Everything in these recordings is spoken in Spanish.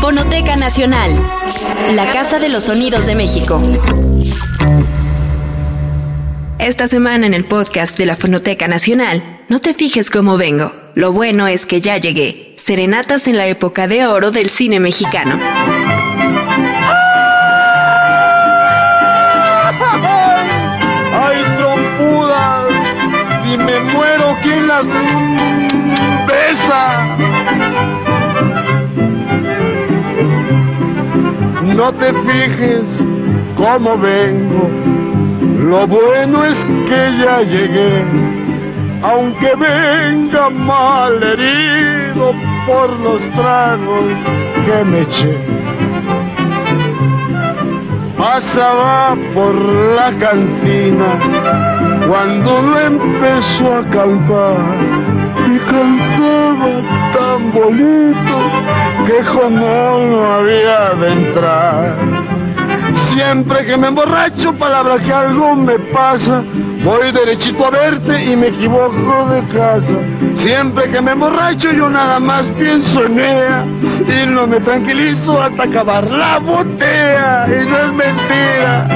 Fonoteca Nacional, la Casa de los Sonidos de México. Esta semana en el podcast de la Fonoteca Nacional, no te fijes cómo vengo. Lo bueno es que ya llegué. Serenatas en la época de oro del cine mexicano. ¡Ay, trompudas! Si me muero, ¿quién las No te fijes cómo vengo, lo bueno es que ya llegué, aunque venga mal herido por los tragos que me eché. Pasaba por la cantina cuando lo empezó a cantar y tan bonito que como no había de entrar. Siempre que me emborracho, palabra que algo me pasa, voy derechito a verte y me equivoco de casa. Siempre que me emborracho, yo nada más pienso en ella y no me tranquilizo hasta acabar la botella. Y no es mentira.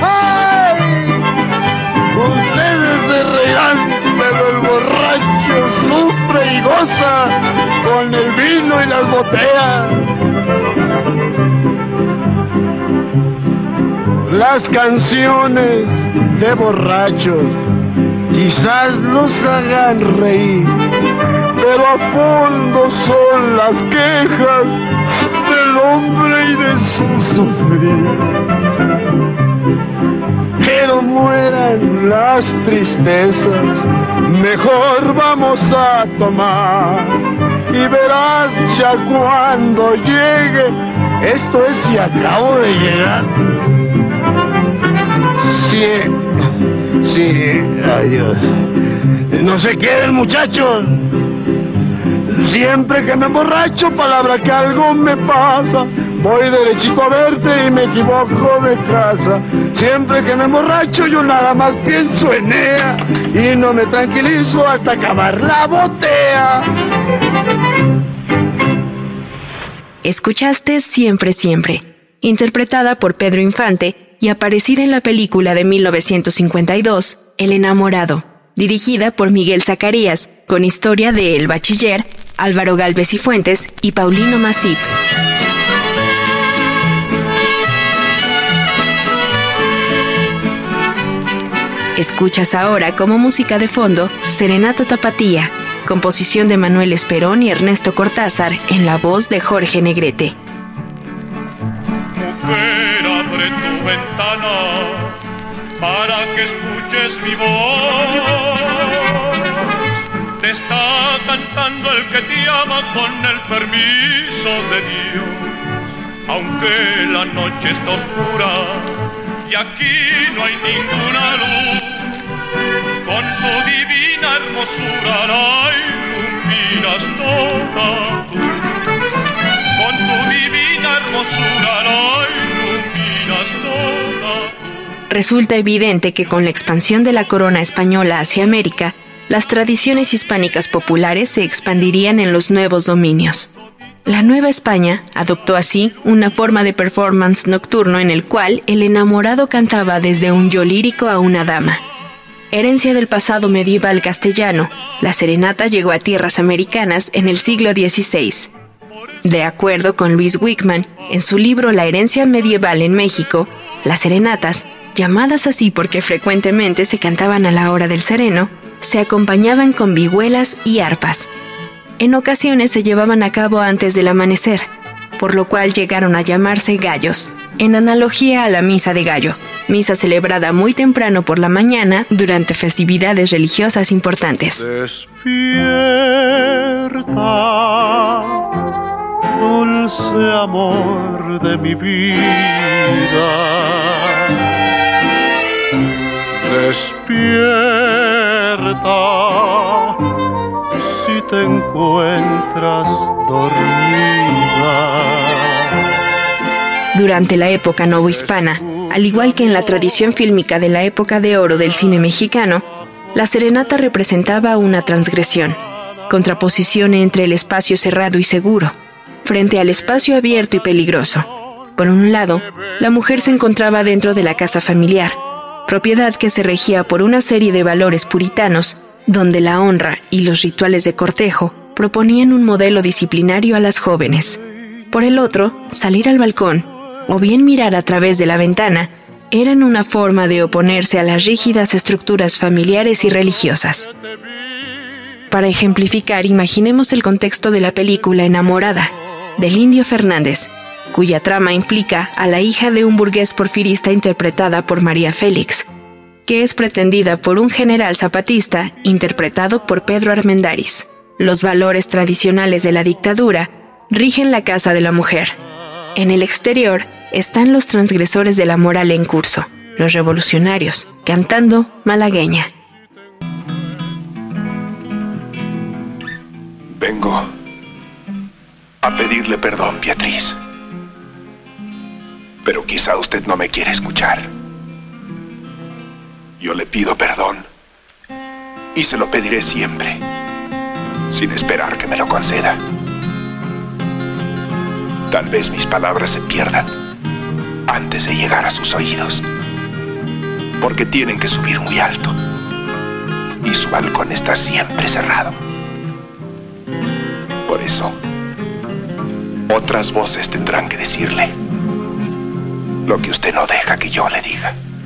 ¡Ay! Goza con el vino y las botellas. Las canciones de borrachos quizás los hagan reír, pero a fondo son las quejas del hombre y de su sufrir. Las tristezas, mejor vamos a tomar. Y verás ya cuando llegue, esto es si acabo de llegar. Sí, sí, Dios. No se queden muchachos. Siempre que me emborracho, palabra que algo me pasa. Voy derechito a verte y me equivoco de casa. Siempre que me emborracho, yo nada más pienso en ella. Y no me tranquilizo hasta acabar la botella. Escuchaste Siempre Siempre, interpretada por Pedro Infante y aparecida en la película de 1952, El enamorado, dirigida por Miguel Zacarías, con historia de El Bachiller, Álvaro Galvez y Fuentes y Paulino Masip. Escuchas ahora como música de fondo Serenata Tapatía, composición de Manuel Esperón y Ernesto Cortázar en la voz de Jorge Negrete. Mujer, abre tu ventana para que escuches mi voz. Te está cantando el que te ama con el permiso de Dios. Aunque la noche está oscura y aquí no hay ninguna luz, con tu divina hermosura la iluminas toda tú. Con tu divina hermosura la iluminas toda tú. Resulta evidente que con la expansión de la corona española hacia América, las tradiciones hispánicas populares se expandirían en los nuevos dominios. La Nueva España adoptó así una forma de performance nocturno en el cual el enamorado cantaba desde un yo lírico a una dama. Herencia del pasado medieval castellano, la serenata llegó a tierras americanas en el siglo XVI. De acuerdo con Luis Wickman, en su libro La herencia medieval en México, las serenatas, llamadas así porque frecuentemente se cantaban a la hora del sereno, se acompañaban con vihuelas y arpas en ocasiones se llevaban a cabo antes del amanecer, por lo cual llegaron a llamarse gallos, en analogía a la misa de gallo, misa celebrada muy temprano por la mañana durante festividades religiosas importantes. Despierta, dulce amor de mi vida. Despierta te encuentras dormida. Durante la época novohispana, al igual que en la tradición fílmica de la época de oro del cine mexicano, la serenata representaba una transgresión, contraposición entre el espacio cerrado y seguro, frente al espacio abierto y peligroso. Por un lado, la mujer se encontraba dentro de la casa familiar, propiedad que se regía por una serie de valores puritanos, donde la honra y los rituales de cortejo proponían un modelo disciplinario a las jóvenes. Por el otro, salir al balcón o bien mirar a través de la ventana eran una forma de oponerse a las rígidas estructuras familiares y religiosas. Para ejemplificar, imaginemos el contexto de la película Enamorada, del Indio Fernández, cuya trama implica a la hija de un burgués porfirista interpretada por María Félix, que es pretendida por un general zapatista interpretado por Pedro Armendáriz. Los valores tradicionales de la dictadura rigen la casa de la mujer. En el exterior están los transgresores de la moral en curso, los revolucionarios, cantando malagueña. Vengo a pedirle perdón, Beatriz. Pero quizá usted no me quiere escuchar. Yo le pido perdón y se lo pediré siempre, sin esperar que me lo conceda. Tal vez mis palabras se pierdan antes de llegar a sus oídos, porque tienen que subir muy alto y su balcón está siempre cerrado. Por eso, otras voces tendrán que decirle lo que usted no deja que yo le diga.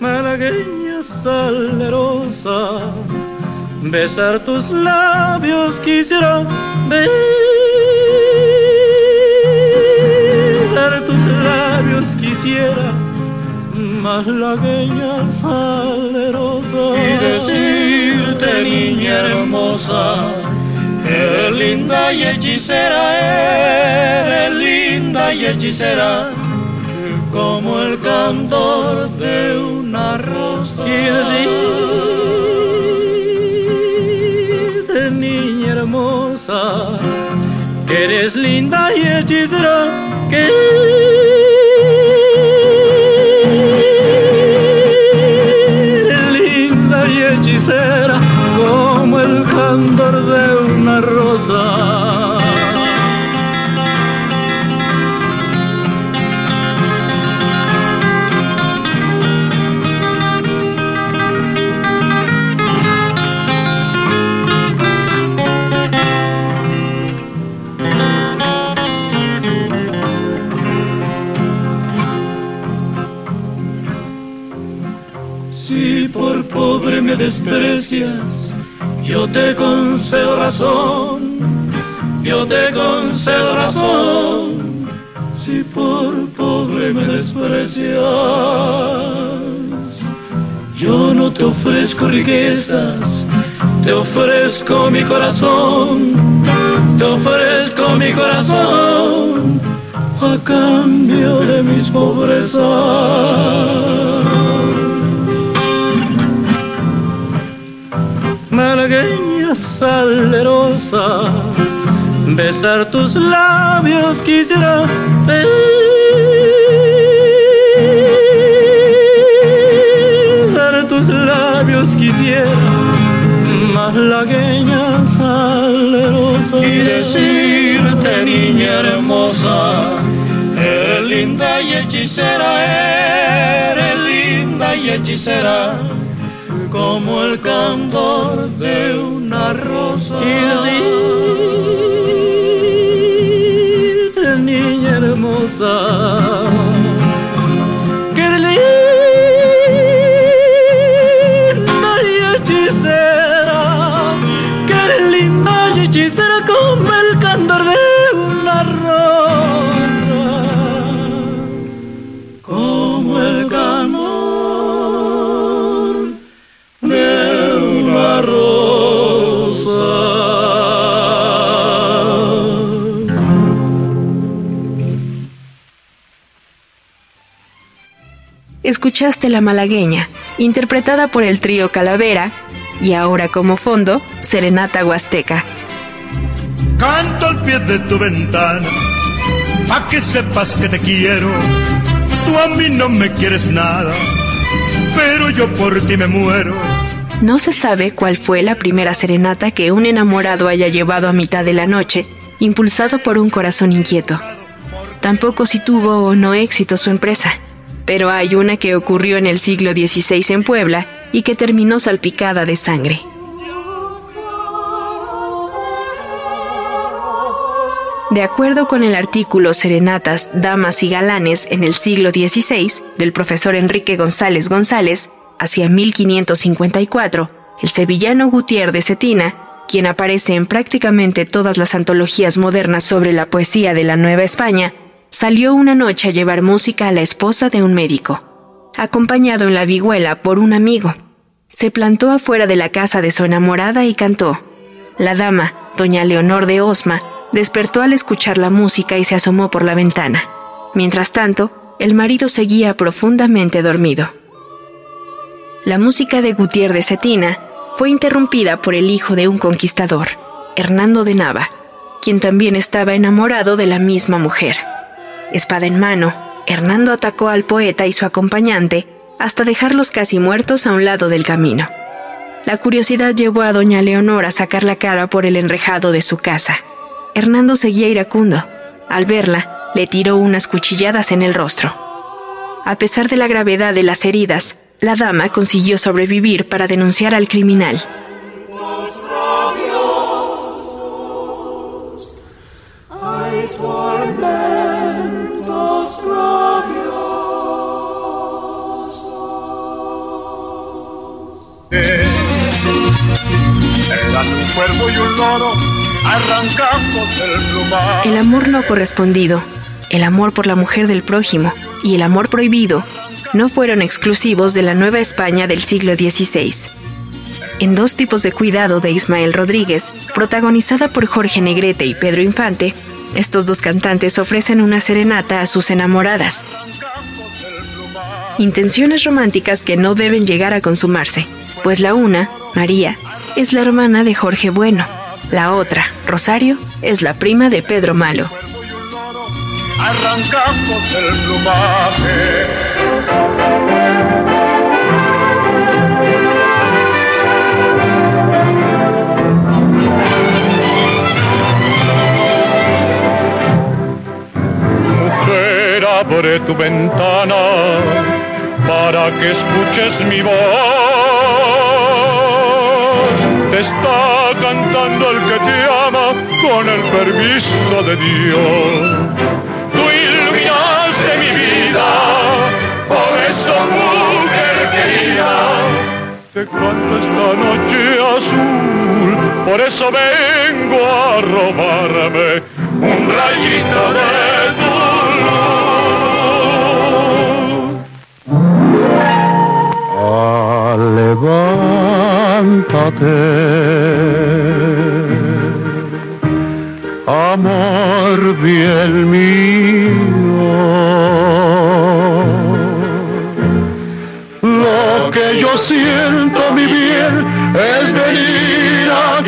Malagueña salerosa, besar tus labios quisiera besar tus labios quisiera malagueña salerosa. Y decirte niña hermosa eres linda y hechicera eres linda y hechicera como el candor de una rosa. Y decirte niña hermosa que eres linda y hechicera que te ofrezco riquezas, te ofrezco mi corazón, te ofrezco mi corazón a cambio de mis pobrezas. malagueña salerosa, besar tus labios quisiera besar quisiera malagueña salerosa y decirte niña hermosa eres linda y hechicera eres linda y hechicera como el candor de una rosa. Y Escuchaste La Malagueña, interpretada por el trío Calavera, y ahora como fondo, Serenata Huasteca. Canto al pie de tu ventana, pa' que sepas que te quiero. Tú a mí no me quieres nada, pero yo por ti me muero. No se sabe cuál fue la primera serenata que un enamorado haya llevado a mitad de la noche, impulsado por un corazón inquieto. Tampoco si tuvo o no éxito su empresa, pero hay una que ocurrió en el siglo XVI en Puebla y que terminó salpicada de sangre. De acuerdo con el artículo Serenatas, Damas y Galanes en el siglo XVI del profesor Enrique González González, hacia 1554, el sevillano Gutiérrez de Cetina, quien aparece en prácticamente todas las antologías modernas sobre la poesía de la Nueva España, salió una noche a llevar música a la esposa de un médico, acompañado en la vihuela por un amigo. Se plantó afuera de la casa de su enamorada y cantó. La dama, doña Leonor de Osma, despertó al escuchar la música y se asomó por la ventana. Mientras tanto, el marido seguía profundamente dormido. La música de Gutiérrez Cetina fue interrumpida por el hijo de un conquistador, Hernando de Nava, quien también estaba enamorado de la misma mujer. Espada en mano, Hernando atacó al poeta y su acompañante hasta dejarlos casi muertos a un lado del camino. La curiosidad llevó a doña Leonor a sacar la cara por el enrejado de su casa. Hernando seguía iracundo. Al verla, le tiró unas cuchilladas en el rostro. A pesar de la gravedad de las heridas, la dama consiguió sobrevivir para denunciar al criminal. El. El amor no correspondido, el amor por la mujer del prójimo y el amor prohibido no fueron exclusivos de la Nueva España del siglo XVI. En dos tipos de cuidado de Ismael Rodríguez, protagonizada por Jorge Negrete y Pedro Infante, estos dos cantantes ofrecen una serenata a sus enamoradas. Intenciones románticas que no deben llegar a consumarse, pues la una, María, es la hermana de Jorge Bueno, la otra, Rosario, es la prima de Pedro Malo. arrancándose el plumaje. Abre tu ventana para que escuches mi voz. Te está cantando el que te ama con el permiso de Dios. Tú iluminaste mi vida, por eso mujer querida. Te canto esta noche azul, por eso vengo a robarme un rayito de Ah, levántate, amor bien mío. Lo que yo siento, mi bien, es venir a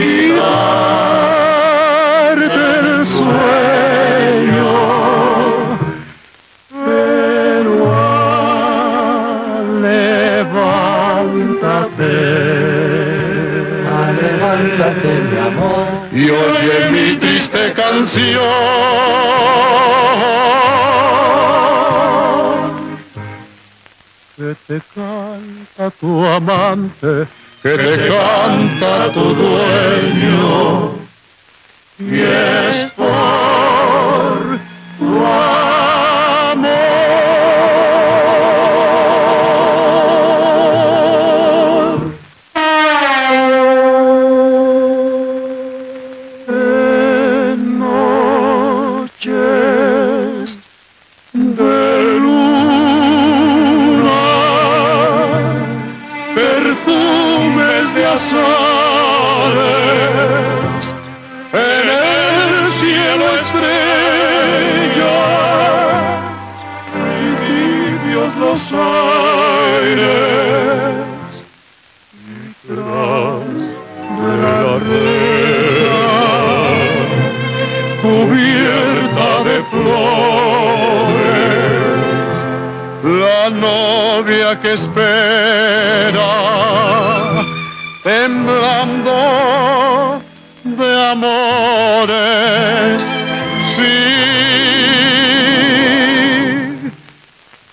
disorder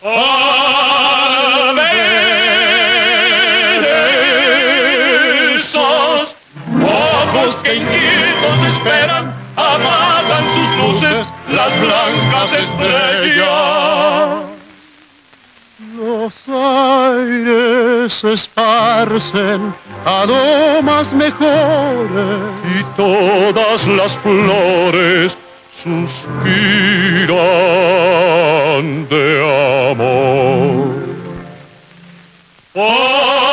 ver esos ojos que inquietos esperan, apagan sus luces las blancas estrellas. Los aires esparcen aromas mejores y todas las flores suspiran de amor. Por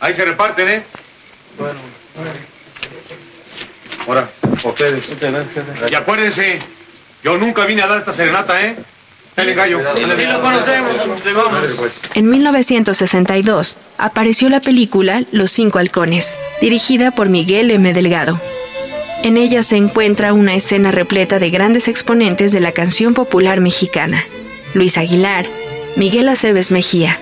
Ahí se reparten, ¿eh? Bueno, Ahora, ustedes. Y acuérdense, yo nunca vine a dar esta serenata, ¿eh? Dale, gallo. Ni lo conocemos, te vamos. En 1962 apareció la película Los Cinco Halcones, dirigida por Miguel M. Delgado. En ella se encuentra una escena repleta de grandes exponentes de la canción popular mexicana. Luis Aguilar, Miguel Aceves Mejía,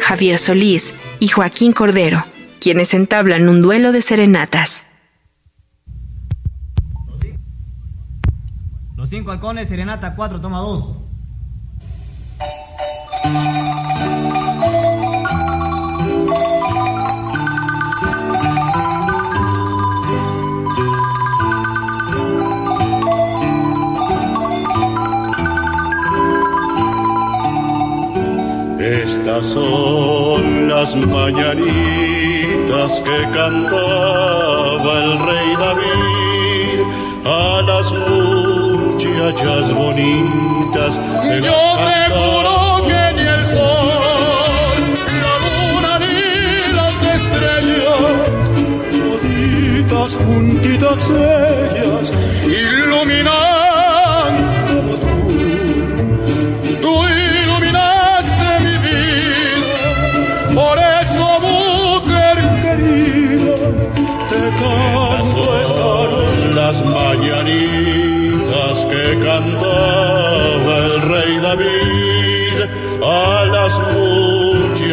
Javier Solís y Joaquín Cordero, quienes entablan un duelo de serenatas. Los cinco halcones, serenata 4, toma 2. Estas son las mañanitas que cantaba el rey David a las muchachas bonitas. Se Yo te juro que ni el sol, la luna ni las estrellas, toditas juntitas ellas, iluminan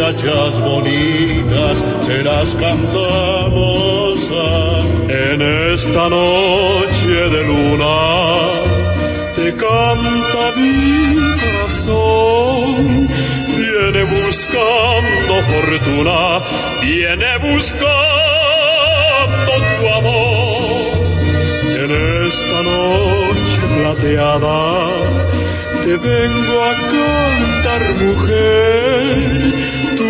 muchachas bonitas se las cantamos en esta noche de luna te canta mi corazón. Viene buscando fortuna viene buscando tu amor. En esta noche plateada te vengo a cantar mujer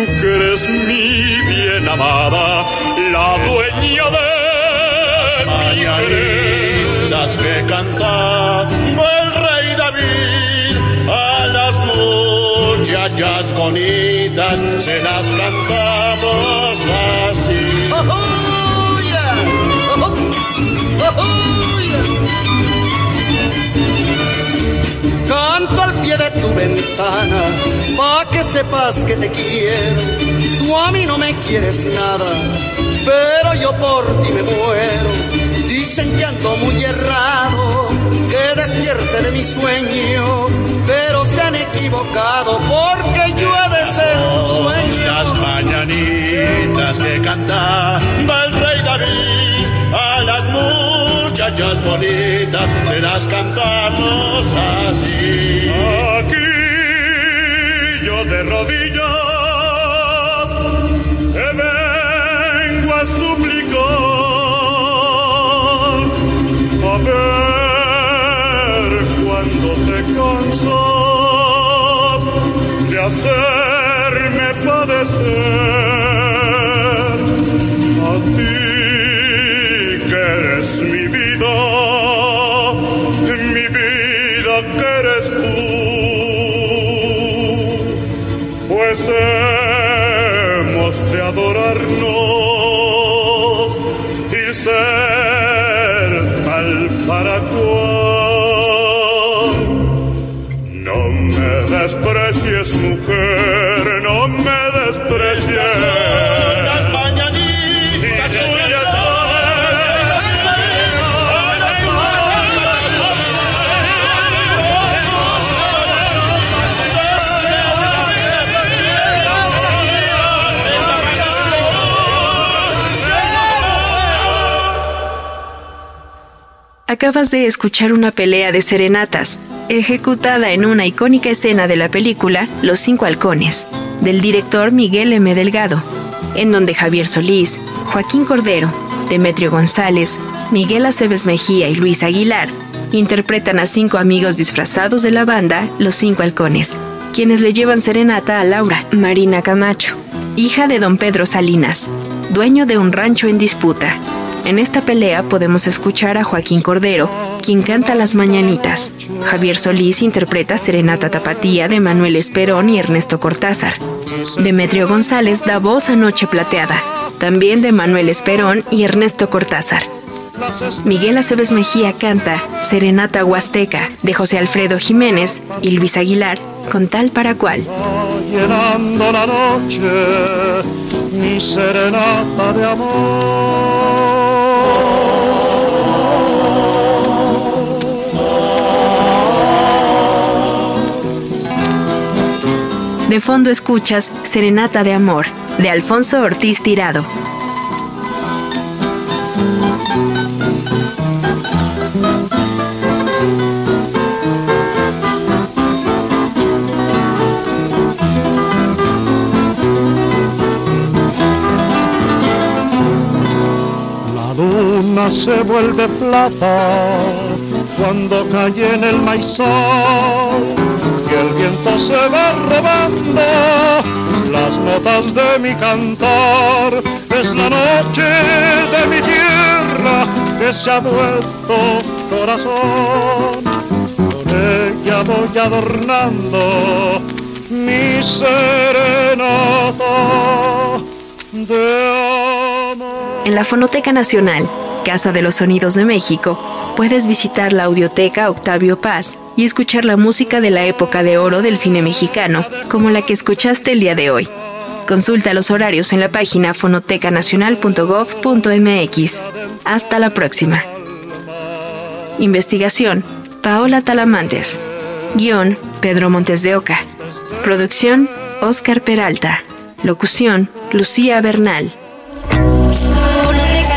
que eres mi bien amada, la dueña de mañanitas que canta el rey David a las muchachas bonitas se las cantamos ventana, pa' que sepas que te quiero. Tú a mí no me quieres nada, pero yo por ti me muero. Dicen que ando muy errado, que despierte de mi sueño, pero se han equivocado porque yo he de ser tu dueño. Las mañanitas que canta el rey David a las muchachas bonitas se las cantamos así. De rodillas te vengo a suplicar a ver cuando te cansas de hacerme padecer. A ti que eres mi para cual. No me desprecies, mujer, no me desprecies. Acabas de escuchar una pelea de serenatas, ejecutada en una icónica escena de la película Los Cinco Halcones, del director Miguel M. Delgado, en donde Javier Solís, Joaquín Cordero, Demetrio González, Miguel Aceves Mejía y Luis Aguilar interpretan a cinco amigos disfrazados de la banda Los Cinco Halcones, quienes le llevan serenata a Laura Marina Camacho, hija de don Pedro Salinas, dueño de un rancho en disputa. En esta pelea podemos escuchar a Joaquín Cordero, quien canta las mañanitas. Javier Solís interpreta Serenata Tapatía de Manuel Esperón y Ernesto Cortázar. Demetrio González da voz a Noche Plateada, también de Manuel Esperón y Ernesto Cortázar. Miguel Aceves Mejía canta Serenata Huasteca de José Alfredo Jiménez y Luis Aguilar con tal para cual. De fondo escuchas Serenata de Amor de Alfonso Ortiz Tirado. La luna se vuelve plata cuando cae en el maizal y el viento se va robando las notas de mi cantar. Es la noche de mi tierra que se ha vuelto corazón. Con ella voy adornando mi serenata de amor. En la Fonoteca Nacional, Casa de los Sonidos de México, puedes visitar la audioteca Octavio Paz y escuchar la música de la época de oro del cine mexicano, como la que escuchaste el día de hoy. Consulta los horarios en la página fonotecanacional.gov.mx. Hasta la próxima. Investigación: Paola Talamantes. Guión: Pedro Montes de Oca. Producción: Oscar Peralta. Locución: Lucía Bernal.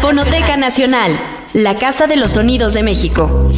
Fonoteca Nacional, la Casa de los Sonidos de México.